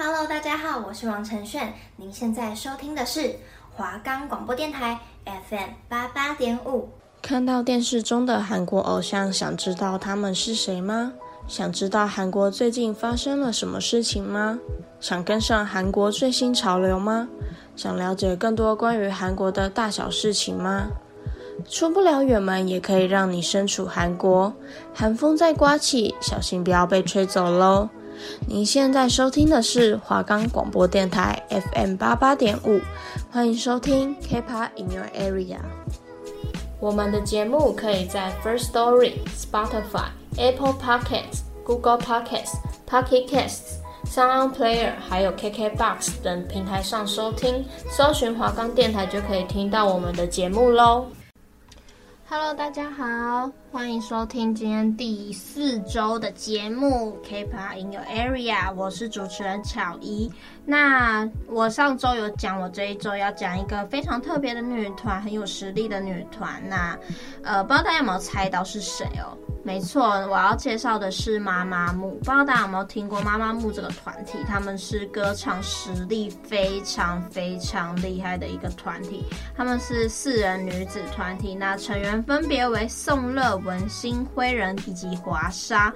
Hello，大家好，我是王承炫。您现在收听的是华冈广播电台 FM 八八点五。看到电视中的韩国偶像，想知道他们是谁吗？想知道韩国最近发生了什么事情吗？想跟上韩国最新潮流吗？想了解更多关于韩国的大小事情吗？出不了远门，也可以让你身处韩国。寒风在刮起，小心不要被吹走喽！您现在收听的是华冈广播电台 FM 八八点五，欢迎收听 K-pop in your area。我们的节目可以在 First Story、Spotify、Apple Podcasts、Google Podcasts、Pocket Casts、Sound Player 还有 KKBox 等平台上收听，搜寻华冈电台就可以听到我们的节目喽。Hello，大家好，欢迎收听今天第四周的节目《K-pop in Your Area》，我是主持人巧怡。那我上周有讲，我这一周要讲一个非常特别的女团，很有实力的女团。那呃，不知道大家有没有猜到是谁哦？没错，我要介绍的是妈妈木。不知道大家有没有听过妈妈木这个团体？他们是歌唱实力非常非常厉害的一个团体。他们是四人女子团体，那成员分别为宋乐、文星、辉人以及华沙。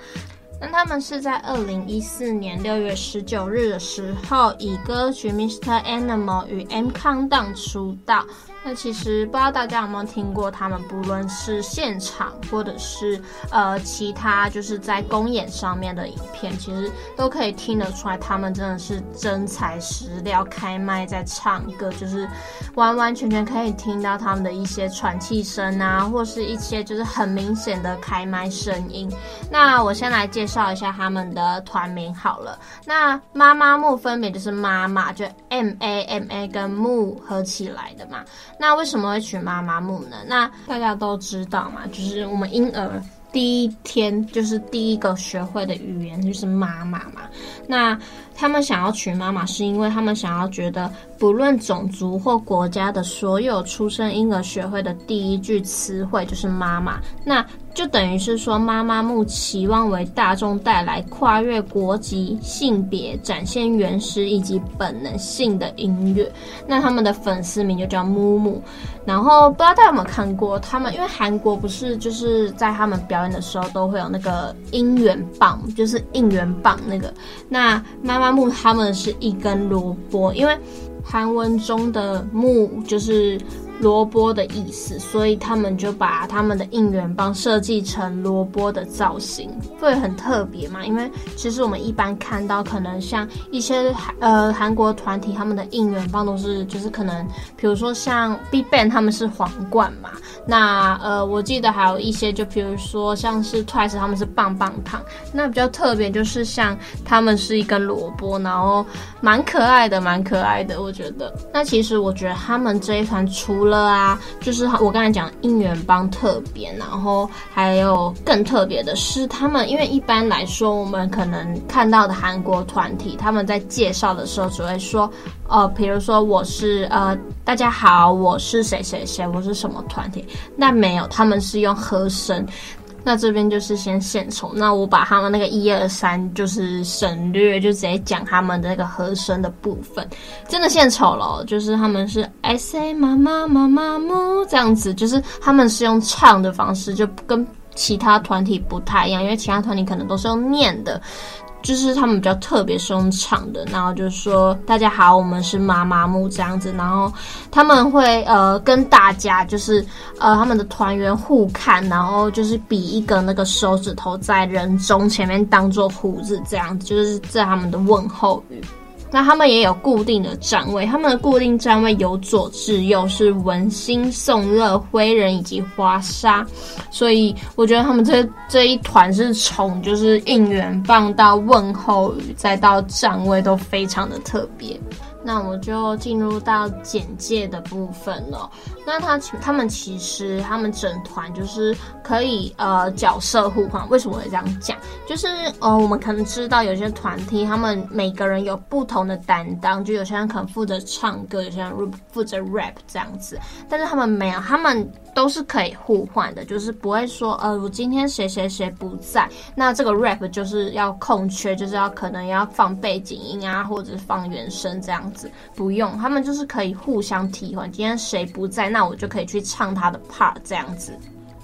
那他们是在二零一四年六月十九日的时候，以歌曲《Mr. Animal》与 M Countdown 出道。那其实不知道大家有没有听过他们，不论是现场或者是呃其他就是在公演上面的影片，其实都可以听得出来，他们真的是真材实料，开麦在唱歌，就是完完全全可以听到他们的一些喘气声啊，或是一些就是很明显的开麦声音。那我先来介绍一下他们的团名好了。那妈妈木分别就是妈妈，就 M A M A 跟木合起来的嘛。那为什么会取妈妈木呢？那大家都知道嘛，就是我们婴儿第一天就是第一个学会的语言就是妈妈嘛。那他们想要取妈妈，是因为他们想要觉得，不论种族或国家的所有出生婴儿学会的第一句词汇就是妈妈。那就等于是说，妈妈木期望为大众带来跨越国籍、性别、展现原始以及本能性的音乐。那他们的粉丝名就叫木木。然后不知道大家有没有看过他们，因为韩国不是就是在他们表演的时候都会有那个应援棒，就是应援棒那个。那妈妈木他们是一根萝卜，因为韩文中的木就是。萝卜的意思，所以他们就把他们的应援棒设计成萝卜的造型，会很特别嘛？因为其实我们一般看到，可能像一些呃韩国团体，他们的应援棒都是就是可能，比如说像 BigBang 他们是皇冠嘛。那呃，我记得还有一些，就比如说像是 Twice 他们是棒棒糖。那比较特别就是像他们是一根萝卜，然后蛮可爱的，蛮可爱的，我觉得。那其实我觉得他们这一团除了了啊，就是我刚才讲应援棒特别，然后还有更特别的是，他们因为一般来说，我们可能看到的韩国团体，他们在介绍的时候只会说，呃，比如说我是呃，大家好，我是谁谁谁，我是什么团体，那没有，他们是用和声。那这边就是先献丑，那我把他们那个一二三就是省略，就直接讲他们的那个和声的部分，真的献丑了，就是他们是 I say 妈妈妈妈木这样子，就是他们是用唱的方式，就跟其他团体不太一样，因为其他团体可能都是用念的。就是他们比较特别是用唱的，然后就说大家好，我们是妈妈木这样子，然后他们会呃跟大家就是呃他们的团员互看，然后就是比一个那个手指头在人中前面当做胡子这样子，就是在他们的问候语。那他们也有固定的站位，他们的固定站位由左至右是文心、宋乐、灰人以及华沙，所以我觉得他们这这一团是从就是应援棒到问候语再到站位都非常的特别。那我就进入到简介的部分了。那他他们其实他们整团就是可以呃角色互换。为什么会这样讲？就是呃我们可能知道有些团体他们每个人有不同的担当，就有些人可能负责唱歌，有些人负责 rap 这样子。但是他们没有，他们都是可以互换的，就是不会说呃我今天谁谁谁不在，那这个 rap 就是要空缺，就是要可能要放背景音啊，或者是放原声这样。不用，他们就是可以互相替换。今天谁不在，那我就可以去唱他的 part 这样子。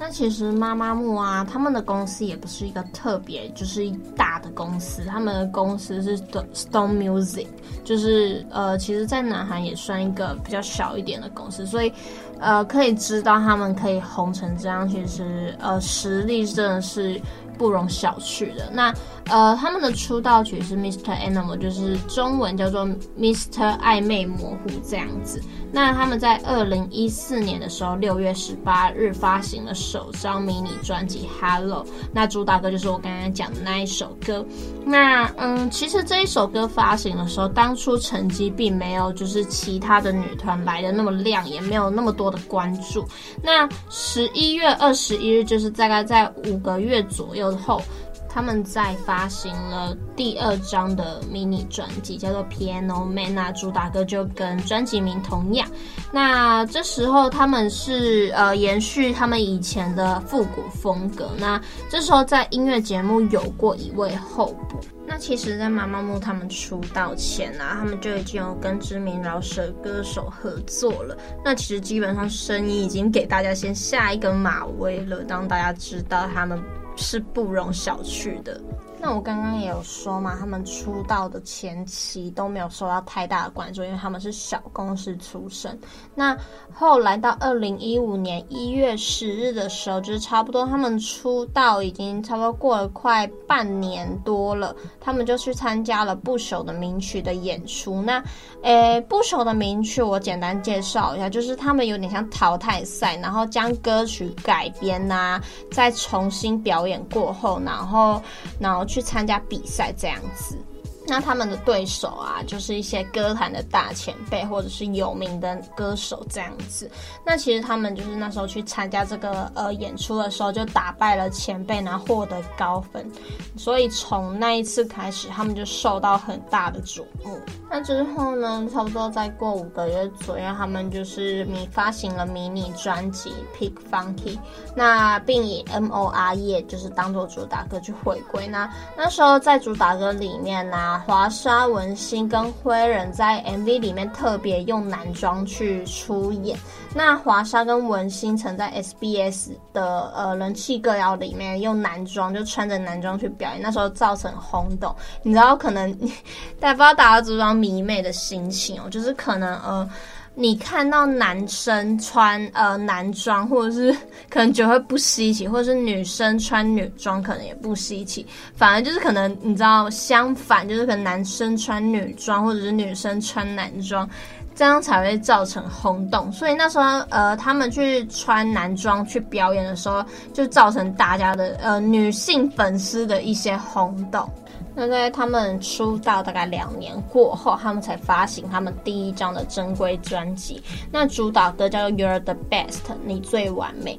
那其实妈妈木啊，他们的公司也不是一个特别就是大的公司，他们的公司是 Stone Music，就是呃，其实在南韩也算一个比较小一点的公司，所以呃，可以知道他们可以红成这样，其实呃，实力真的是。不容小觑的。那呃，他们的出道曲是 Mr. Animal，就是中文叫做 Mr. 暧昧模糊这样子。那他们在二零一四年的时候，六月十八日发行了首张迷你专辑《Hello》。那主打歌就是我刚刚讲的那一首歌。那嗯，其实这一首歌发行的时候，当初成绩并没有就是其他的女团来的那么亮，也没有那么多的关注。那十一月二十一日，就是大概在五个月左右。后，他们在发行了第二张的迷你专辑，叫做《Piano Man》。那主打歌就跟专辑名同样。那这时候他们是呃延续他们以前的复古风格。那这时候在音乐节目有过一位候补。那其实，在妈妈木他们出道前啊，他们就已经有跟知名饶舌歌手合作了。那其实基本上声音已经给大家先下一个马威了，让大家知道他们。是不容小觑的。那我刚刚也有说嘛，他们出道的前期都没有受到太大的关注，因为他们是小公司出身。那后来到二零一五年一月十日的时候，就是差不多他们出道已经差不多过了快半年多了，他们就去参加了不朽的名曲的演出。那，诶，不朽的名曲我简单介绍一下，就是他们有点像淘汰赛，然后将歌曲改编呐、啊，再重新表演过后，然后，然后。去参加比赛这样子。那他们的对手啊，就是一些歌坛的大前辈，或者是有名的歌手这样子。那其实他们就是那时候去参加这个呃演出的时候，就打败了前辈，然后获得高分。所以从那一次开始，他们就受到很大的瞩目。那之后呢，差不多再过五个月左右，他们就是迷发行了迷你专辑《Pick Funky》，那并以 M O R E 就是当做主打歌去回归。那那时候在主打歌里面呢、华莎、文心跟灰人在 MV 里面特别用男装去出演。那华莎跟文心曾在 SBS 的呃人气歌谣里面用男装，就穿着男装去表演，那时候造成轰动。你知道，可能 大家不知道大家知不知道迷妹的心情哦，就是可能呃。你看到男生穿呃男装，或者是可能觉得会不稀奇，或者是女生穿女装可能也不稀奇，反而就是可能你知道相反，就是可能男生穿女装，或者是女生穿男装，这样才会造成轰动。所以那时候呃他们去穿男装去表演的时候，就造成大家的呃女性粉丝的一些轰动。那在他们出道大概两年过后，他们才发行他们第一张的正规专辑。那主打歌叫做《You're the Best》，你最完美。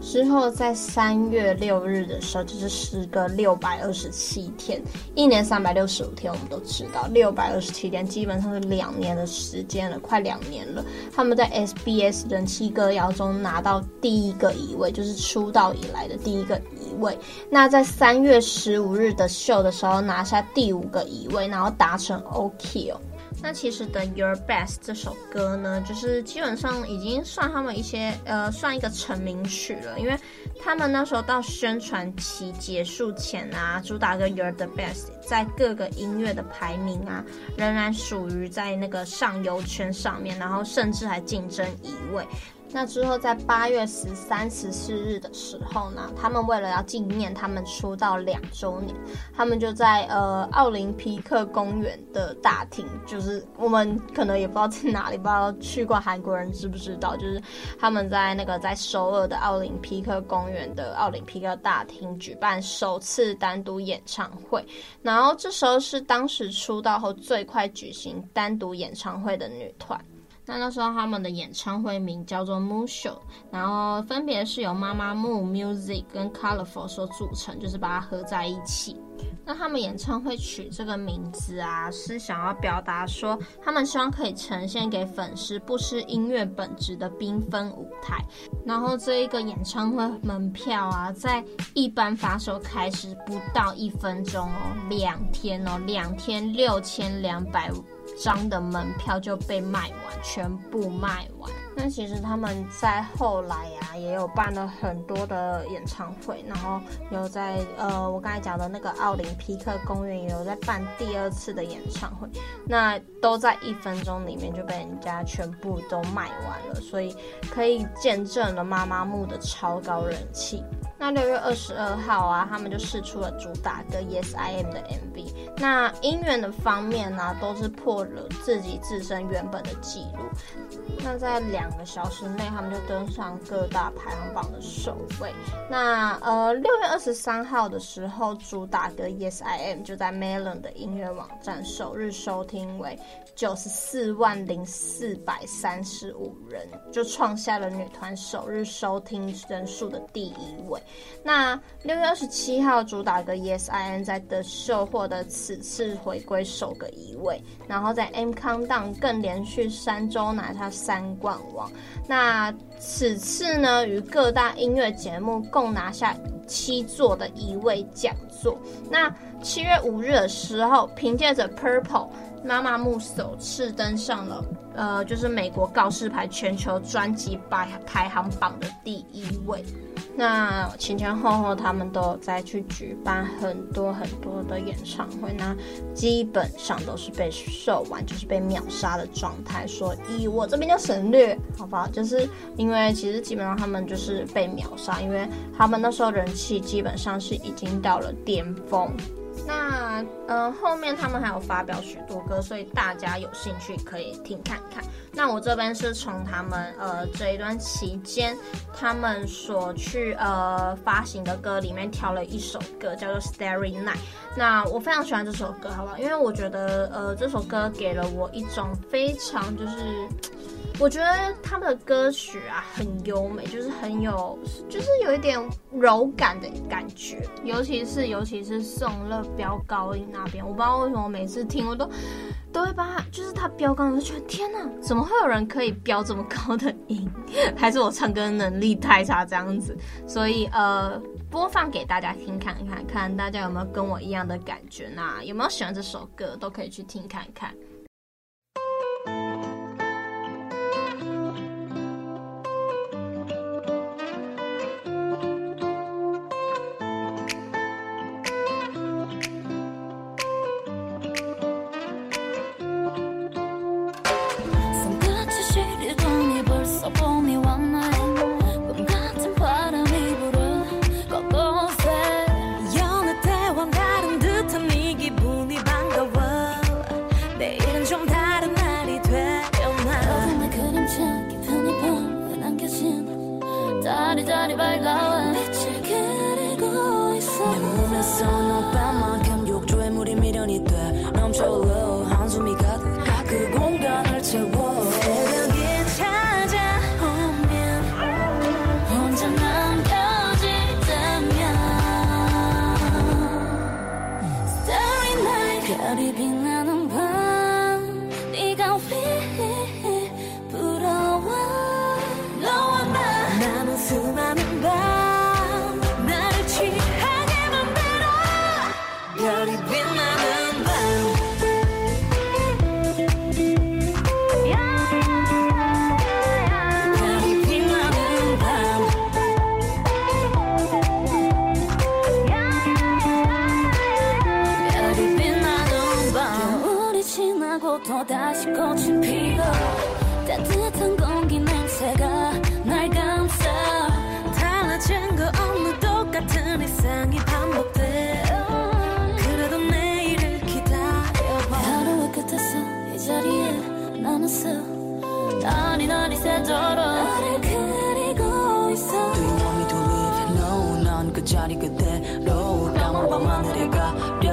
之后在三月六日的时候，就是时隔六百二十七天，一年三百六十五天，我们都知道，六百二十七天基本上是两年的时间了，快两年了。他们在 SBS 人气歌谣中拿到第一个一位，就是出道以来的第一个位。那在三月十五日的秀的时候拿下第五个一位，然后达成 OK 哦。那其实的《Your Best》这首歌呢，就是基本上已经算他们一些呃，算一个成名曲了，因为他们那时候到宣传期结束前啊，主打歌《You're the Best》在各个音乐的排名啊，仍然属于在那个上游圈上面，然后甚至还竞争一位。那之后，在八月十三、十四日的时候呢，他们为了要纪念他们出道两周年，他们就在呃奥林匹克公园的大厅，就是我们可能也不知道在哪里，不知道去过韩国人知不知道，就是他们在那个在首尔的奥林匹克公园的奥林匹克大厅举办首次单独演唱会，然后这时候是当时出道后最快举行单独演唱会的女团。那那时候他们的演唱会名叫做 Moon Show，然后分别是由 Mamamoo Music 跟 Colorful 所组成，就是把它合在一起。那他们演唱会取这个名字啊，是想要表达说，他们希望可以呈现给粉丝不失音乐本质的缤纷舞台。然后这一个演唱会门票啊，在一般发售开始不到一分钟哦，两天哦，两天六千两百张的门票就被卖完，全部卖完。那其实他们在后来呀、啊，也有办了很多的演唱会，然后有在呃，我刚才讲的那个奥林匹克公园也有在办第二次的演唱会，那都在一分钟里面就被人家全部都卖完了，所以可以见证了妈妈木的超高人气。那六月二十二号啊，他们就释出了主打歌《Yes I Am》的 MV。那音源的方面呢、都是破了自己自身原本的记录。那在两个小时内，他们就登上各大排行榜的首位。那呃，六月二十三号的时候，主打歌《Yes I Am》就在 Melon 的音乐网站首日收听为九十四万零四百三十五人，就创下了女团首日收听人数的第一位。那六月二十七号主打歌《Yes I Am》在 The Show 获得此次回归首个一位，然后在 M Countdown 更连续三周拿下三冠王。那此次呢，与各大音乐节目共拿下七座的一位奖座。那七月五日的时候，凭借着 Purple。妈妈木首次登上了，呃，就是美国告示牌全球专辑排排行榜的第一位。那前前后后他们都在去举办很多很多的演唱会，那基本上都是被售完，就是被秒杀的状态。所以我这边就省略，好不好？就是因为其实基本上他们就是被秒杀，因为他们那时候人气基本上是已经到了巅峰。那呃，后面他们还有发表许多歌，所以大家有兴趣可以听看看。那我这边是从他们呃这一段期间，他们所去呃发行的歌里面挑了一首歌，叫做《Starry Night》。那我非常喜欢这首歌，好不好？因为我觉得呃这首歌给了我一种非常就是。我觉得他们的歌曲啊很优美，就是很有，就是有一点柔感的感觉，尤其是尤其是宋乐飙高音那边，我不知道为什么每次听我都都会把他，就是他飙高音，我就觉得天哪，怎么会有人可以飙这么高的音？还是我唱歌能力太差这样子？所以呃，播放给大家听看看，看大家有没有跟我一样的感觉？那有没有喜欢这首歌，都可以去听看看。 하늘이 달이 밝아와. 빛을 그리고 있어. 내 몸에서 너 다시 꽃은 피고 따뜻한 공기 냄새가 날 감싸. 달라진 거 없는 똑같은 일상이 반복돼. 그래도 내일을 기다려봐. 하루의 끝에서 이 자리에 남았어. 난이 난이 새도록 나를 그리고 있어. Do you want me to leave? No 난 그 자리 그대로 까만 밤 하늘에 가려.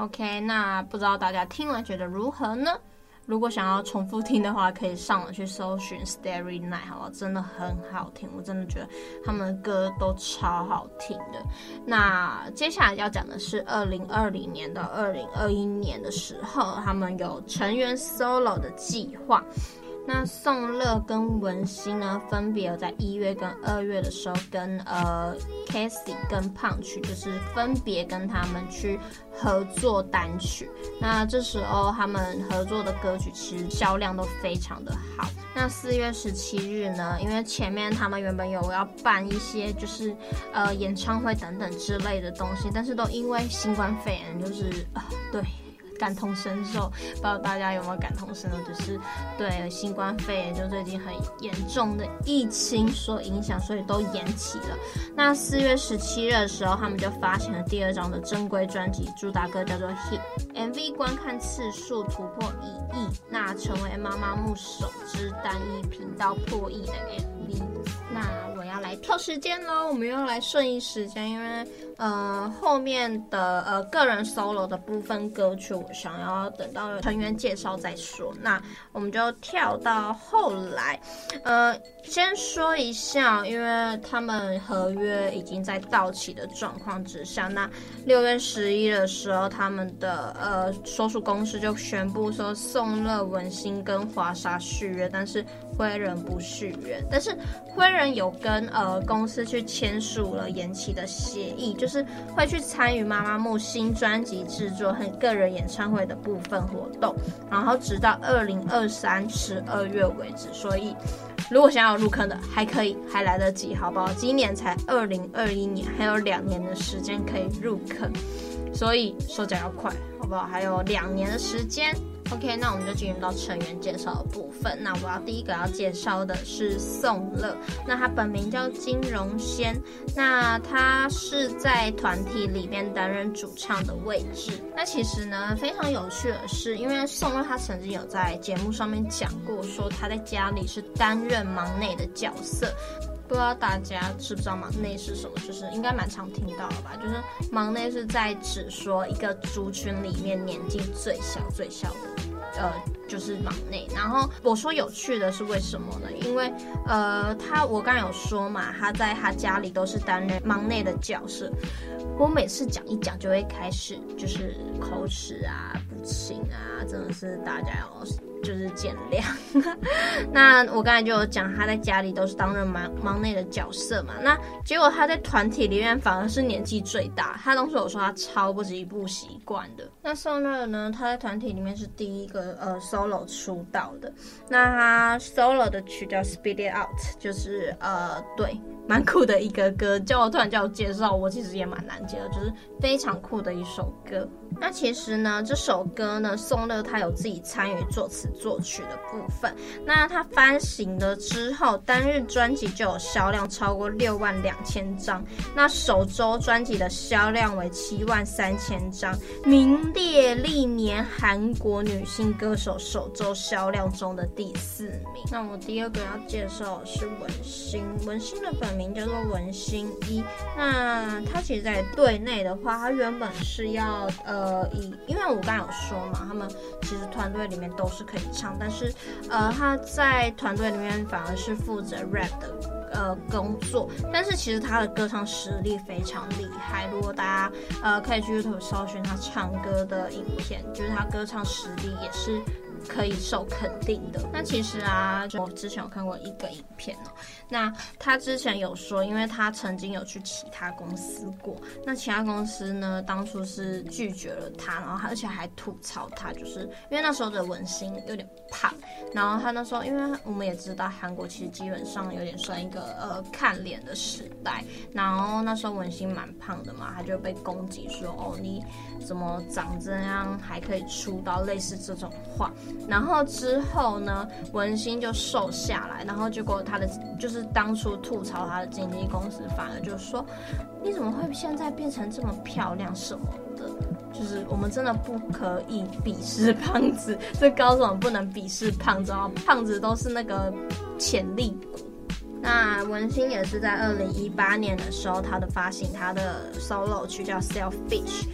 OK，那不知道大家听了觉得如何呢？如果想要重复听的话，可以上网去搜寻 Starry Night，好不好？真的很好听，我真的觉得他们的歌都超好听的。那接下来要讲的是二零二零年到二零二一年的时候，他们有成员 solo 的计划。那宋乐跟文心呢，分别有在一月跟二月的时候跟，呃 Cassie 跟 Punch，就是分别跟他们去合作单曲。那这时候他们合作的歌曲其实销量都非常的好。那四月十七日呢，因为前面他们原本有要办一些就是呃演唱会等等之类的东西，但是都因为新冠肺炎，就是啊、呃、对。感同身受，不知道大家有没有感同身受？就是对新冠肺炎就最近很严重的疫情所影响，所以都延期了。那四月十七日的时候，他们就发行了第二张的正规专辑，主打歌叫做《Hit》，MV 观看次数突破一亿，那成为妈妈木首支单一频道破亿的 MV。那我要来挑时间喽，我们要来顺应时间，因为。呃，后面的呃个人 solo 的部分歌曲，我想要等到成员介绍再说。那我们就跳到后来，呃，先说一下，因为他们合约已经在到期的状况之下，那六月十一的时候，他们的呃所属公司就宣布说，宋乐文心跟华莎续约，但是灰人不续约。但是灰人有跟呃公司去签署了延期的协议，就。是是会去参与妈妈木新专辑制作和个人演唱会的部分活动，然后直到二零二三十二月为止。所以，如果想要入坑的，还可以，还来得及，好不好？今年才二零二一年，还有两年的时间可以入坑，所以手脚要快，好不好？还有两年的时间。OK，那我们就进入到成员介绍的部分。那我要第一个要介绍的是宋乐，那他本名叫金荣轩，那他是在团体里面担任主唱的位置。那其实呢，非常有趣的是，因为宋乐他曾经有在节目上面讲过，说他在家里是担任忙内的角色。不知道大家知不知道忙内是什么？就是应该蛮常听到的吧。就是忙内是在指说一个族群里面年纪最小最小的，呃，就是忙内。然后我说有趣的是为什么呢？因为呃，他我刚才有说嘛，他在他家里都是担任忙内的角色。我每次讲一讲就会开始就是口齿啊、不清啊，真的是大家要。就是见谅。那我刚才就有讲，他在家里都是担任忙忙内的角色嘛。那结果他在团体里面反而是年纪最大。他当时有说他超不习不习惯的。那宋乐呢，他在团体里面是第一个呃 solo 出道的。那他 solo 的曲叫 Speed It Out，就是呃对，蛮酷的一个歌。叫我突然叫我介绍，我其实也蛮难接的，就是非常酷的一首歌。那其实呢，这首歌呢，宋乐他有自己参与作词作曲的部分。那他发行了之后，单日专辑就有销量超过六万两千张，那首周专辑的销量为七万三千张，名列历年韩国女星歌手首周销量中的第四名。那我第二个要介绍的是文心，文心的本名叫做文心一。那他其实，在队内的话，他原本是要呃。以因为我刚才有说嘛，他们其实团队里面都是可以唱，但是呃，他在团队里面反而是负责 rap 的呃工作，但是其实他的歌唱实力非常厉害。如果大家呃可以去 YouTube 搜寻他唱歌的影片，就是他歌唱实力也是。可以受肯定的。那其实啊，就我之前有看过一个影片哦。那他之前有说，因为他曾经有去其他公司过，那其他公司呢，当初是拒绝了他，然后而且还吐槽他，就是因为那时候的文心有点胖。然后他那时候，因为我们也知道韩国其实基本上有点算一个呃看脸的时代。然后那时候文心蛮胖的嘛，他就被攻击说：“哦，你怎么长这样还可以出道？”类似这种话。然后之后呢，文心就瘦下来，然后结果他的就是当初吐槽他的经纪公司，反而就说：“你怎么会现在变成这么漂亮什么的？就是我们真的不可以鄙视胖子，这高总不能鄙视胖子哦，胖子都是那个潜力股。”那文心也是在二零一八年的时候，他的发行他的 solo 曲叫《Selfish》。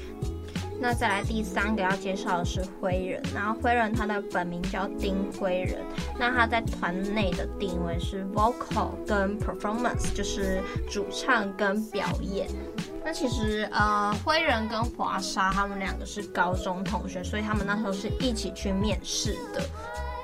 那再来第三个要介绍的是灰人，然后灰人他的本名叫丁灰人，那他在团内的定位是 vocal 跟 performance，就是主唱跟表演。那其实呃，灰人跟华莎他们两个是高中同学，所以他们那时候是一起去面试的。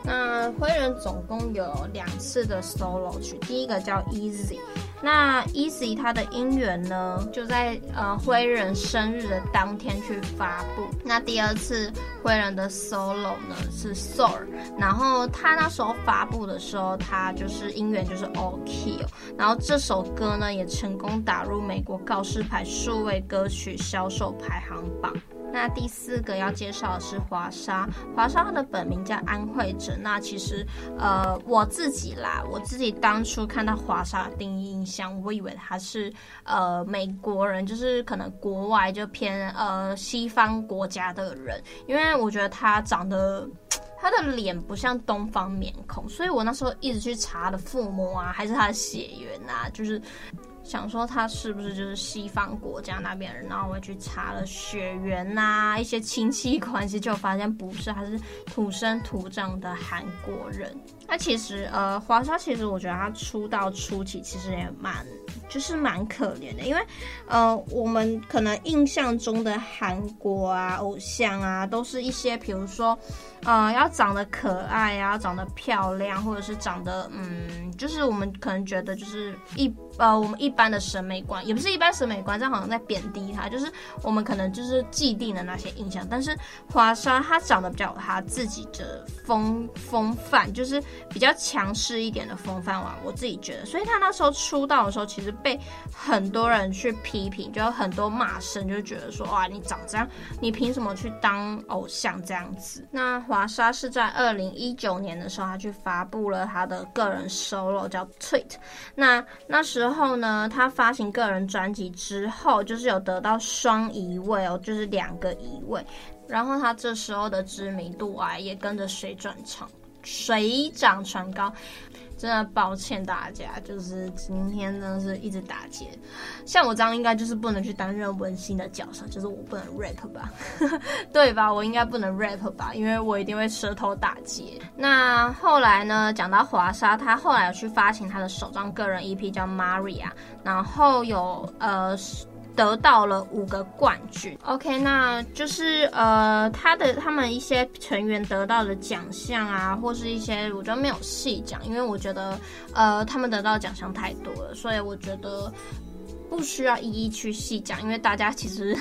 那灰人总共有两次的 solo 曲，第一个叫 Easy。那 Easy 它的音源呢，就在呃灰人生日的当天去发布。那第二次灰人的 solo 呢是 Soul，然后他那时候发布的时候，他就是音源就是 All K，然后这首歌呢也成功打入美国告示牌数位歌曲销售排行榜。那第四个要介绍的是华莎，华莎她的本名叫安慧珍。那其实，呃，我自己啦，我自己当初看到华莎的第一印象，我以为她是呃美国人，就是可能国外就偏呃西方国家的人，因为我觉得她长得，她的脸不像东方面孔，所以我那时候一直去查她的父母啊，还是她的血缘啊，就是。想说他是不是就是西方国家那边人，然后我去查了血缘呐，一些亲戚关系，就发现不是，他是土生土长的韩国人。那其实呃，华莎其实我觉得他出道初期其实也蛮就是蛮可怜的，因为呃，我们可能印象中的韩国啊偶像啊，都是一些比如说呃要长得可爱啊，长得漂亮，或者是长得嗯，就是我们可能觉得就是一。呃，我们一般的审美观也不是一般审美观，这样好像在贬低他。就是我们可能就是既定的那些印象，但是华莎她长得比较有她自己的风风范，就是比较强势一点的风范吧，我自己觉得。所以她那时候出道的时候，其实被很多人去批评，就有很多骂声，就觉得说哇，你长这样，你凭什么去当偶像这样子？那华莎是在二零一九年的时候，她去发布了她的个人 solo 叫 Tweet。那那时。候呢，他发行个人专辑之后，就是有得到双一位哦，就是两个一位。然后他这时候的知名度啊，也跟着水涨船水涨船高。真的抱歉大家，就是今天呢是一直打结。像我这样应该就是不能去担任文心的角色，就是我不能 rap 吧，对吧？我应该不能 rap 吧，因为我一定会舌头打结。那后来呢，讲到华莎，她后来有去发行她的首张个人 EP 叫 Maria，然后有呃。得到了五个冠军。OK，那就是呃，他的他们一些成员得到的奖项啊，或是一些我觉得没有细讲，因为我觉得呃，他们得到奖项太多了，所以我觉得不需要一一去细讲，因为大家其实。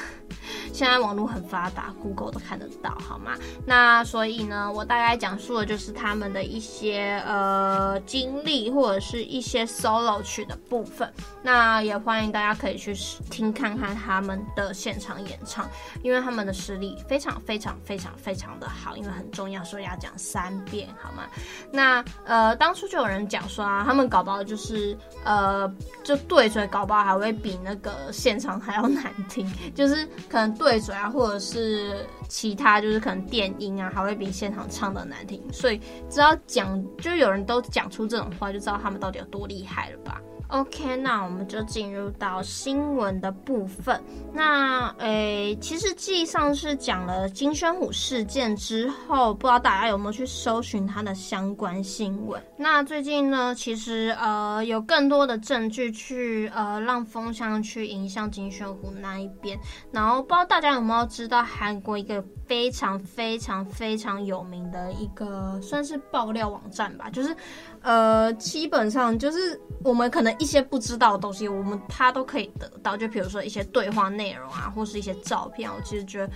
现在网络很发达，Google 都看得到，好吗？那所以呢，我大概讲述的就是他们的一些呃经历，或者是一些 solo 曲的部分。那也欢迎大家可以去听看看他们的现场演唱，因为他们的实力非常非常非常非常的好，因为很重要，所以要讲三遍，好吗？那呃，当初就有人讲说啊，他们搞不好就是呃，就对嘴搞不好还会比那个现场还要难听，就是。可能对嘴啊，或者是其他，就是可能电音啊，还会比现场唱的难听，所以只要讲，就有人都讲出这种话，就知道他们到底有多厉害了吧。OK，那我们就进入到新闻的部分。那诶、其实记忆上是讲了金宣虎事件之后，不知道大家有没有去搜寻他的相关新闻？那最近呢，其实呃有更多的证据去呃让风向去影响金宣虎那一边。然后不知道大家有没有知道韩国一个非常非常非常有名的一个算是爆料网站吧，就是呃基本上就是我们可能。一些不知道的东西，我们他都可以得到。就比如说一些对话内容啊，或是一些照片，我其实觉得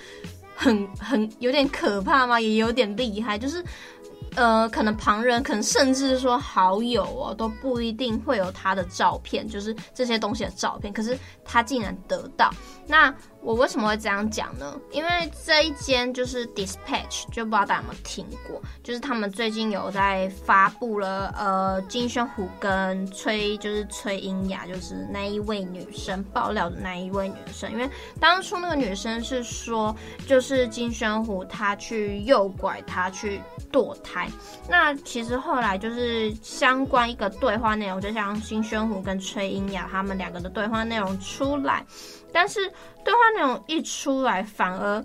很很有点可怕嘛，也有点厉害。就是呃，可能旁人，可能甚至说好友哦，都不一定会有他的照片，就是这些东西的照片。可是他竟然得到那。我为什么会这样讲呢？因为这一间就是 Dispatch，就不知道大家有没有听过，就是他们最近有在发布了，呃，金宣虎跟崔，就是崔英雅，就是那一位女生爆料的那一位女生，因为当初那个女生是说，就是金宣虎他去诱拐她去堕胎，那其实后来就是相关一个对话内容，就像金宣虎跟崔英雅他们两个的对话内容出来。但是对话内容一出来，反而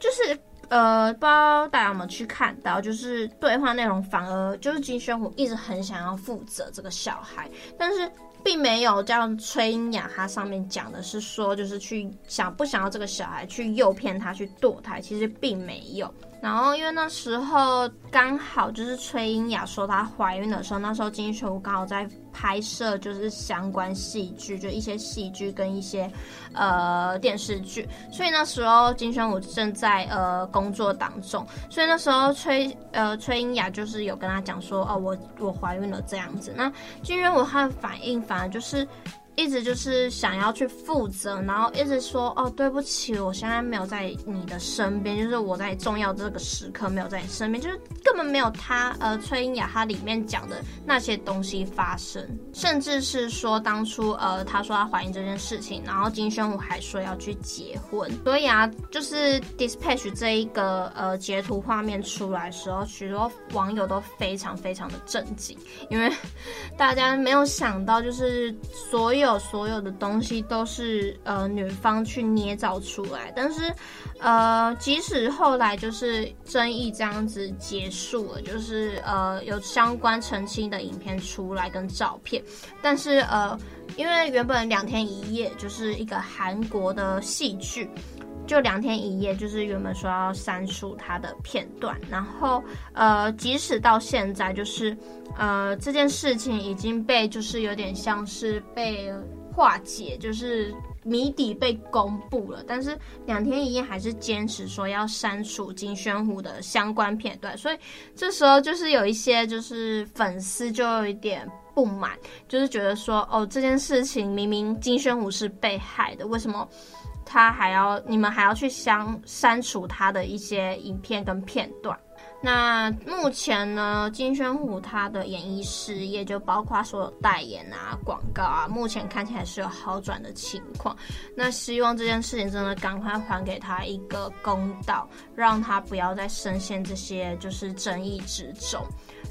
就是呃，不知道大家有没有去看到，就是对话内容反而就是金宣虎一直很想要负责这个小孩，但是并没有像崔英雅她上面讲的是说，就是去想不想要这个小孩去诱骗他去堕胎，其实并没有。然后因为那时候刚好就是崔英雅说她怀孕的时候，那时候金宣武刚好在。拍摄就是相关戏剧，就一些戏剧跟一些呃电视剧，所以那时候金宣武正在呃工作当中，所以那时候崔呃崔英雅就是有跟他讲说，哦，我我怀孕了这样子，那金宣武他的反应反而就是。一直就是想要去负责，然后一直说哦，对不起，我现在没有在你的身边，就是我在重要这个时刻没有在你身边，就是根本没有他呃崔英雅他里面讲的那些东西发生，甚至是说当初呃他说他怀孕这件事情，然后金宣虎还说要去结婚，所以啊，就是 Dispatch 这一个呃截图画面出来时候，许多网友都非常非常的震惊，因为大家没有想到就是所有。有所有的东西都是呃女方去捏造出来，但是呃即使后来就是争议这样子结束了，就是呃有相关澄清的影片出来跟照片，但是呃因为原本两天一夜就是一个韩国的戏剧，就两天一夜就是原本说要删除他的片段，然后呃即使到现在就是。呃，这件事情已经被就是有点像是被化解，就是谜底被公布了。但是两天一夜还是坚持说要删除金宣虎的相关片段，所以这时候就是有一些就是粉丝就有一点不满，就是觉得说哦，这件事情明明金宣虎是被害的，为什么他还要你们还要去删删除他的一些影片跟片段？那目前呢，金宣虎他的演艺事业就包括所有代言啊、广告啊，目前看起来是有好转的情况。那希望这件事情真的赶快还给他一个公道，让他不要再深陷这些就是争议之中，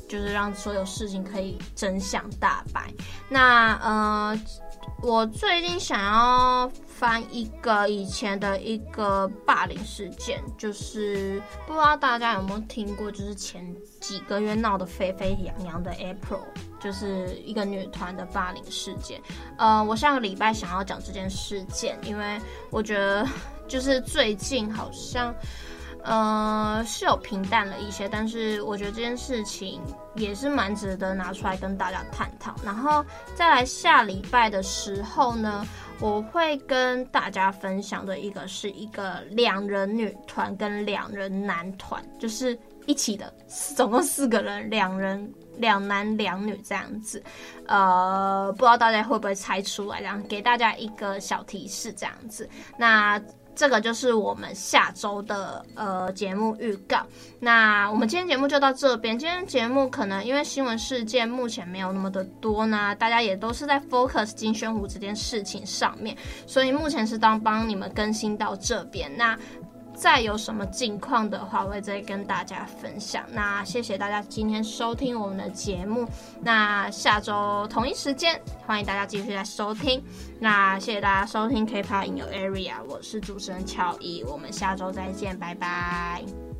就是让所有事情可以真相大白。那呃。我最近想要翻一个以前的一个霸凌事件，就是不知道大家有没有听过，就是前几个月闹得沸沸扬扬的 April，就是一个女团的霸凌事件。呃，我上个礼拜想要讲这件事件，因为我觉得就是最近好像。呃，是有平淡了一些，但是我觉得这件事情也是蛮值得拿出来跟大家探讨。然后再来下礼拜的时候呢，我会跟大家分享的一个是一个两人女团跟两人男团，就是一起的，总共四个人，两人两男两女这样子。呃，不知道大家会不会猜出来，这样给大家一个小提示，这样子。那。这个就是我们下周的呃节目预告。那我们今天节目就到这边。今天节目可能因为新闻事件目前没有那么的多呢，大家也都是在 focus 金宣虎这件事情上面，所以目前是当帮你们更新到这边。那。再有什么近况的话，我会再跟大家分享。那谢谢大家今天收听我们的节目。那下周同一时间，欢迎大家继续来收听。那谢谢大家收听 K-pop in your area，我是主持人乔伊，我们下周再见，拜拜。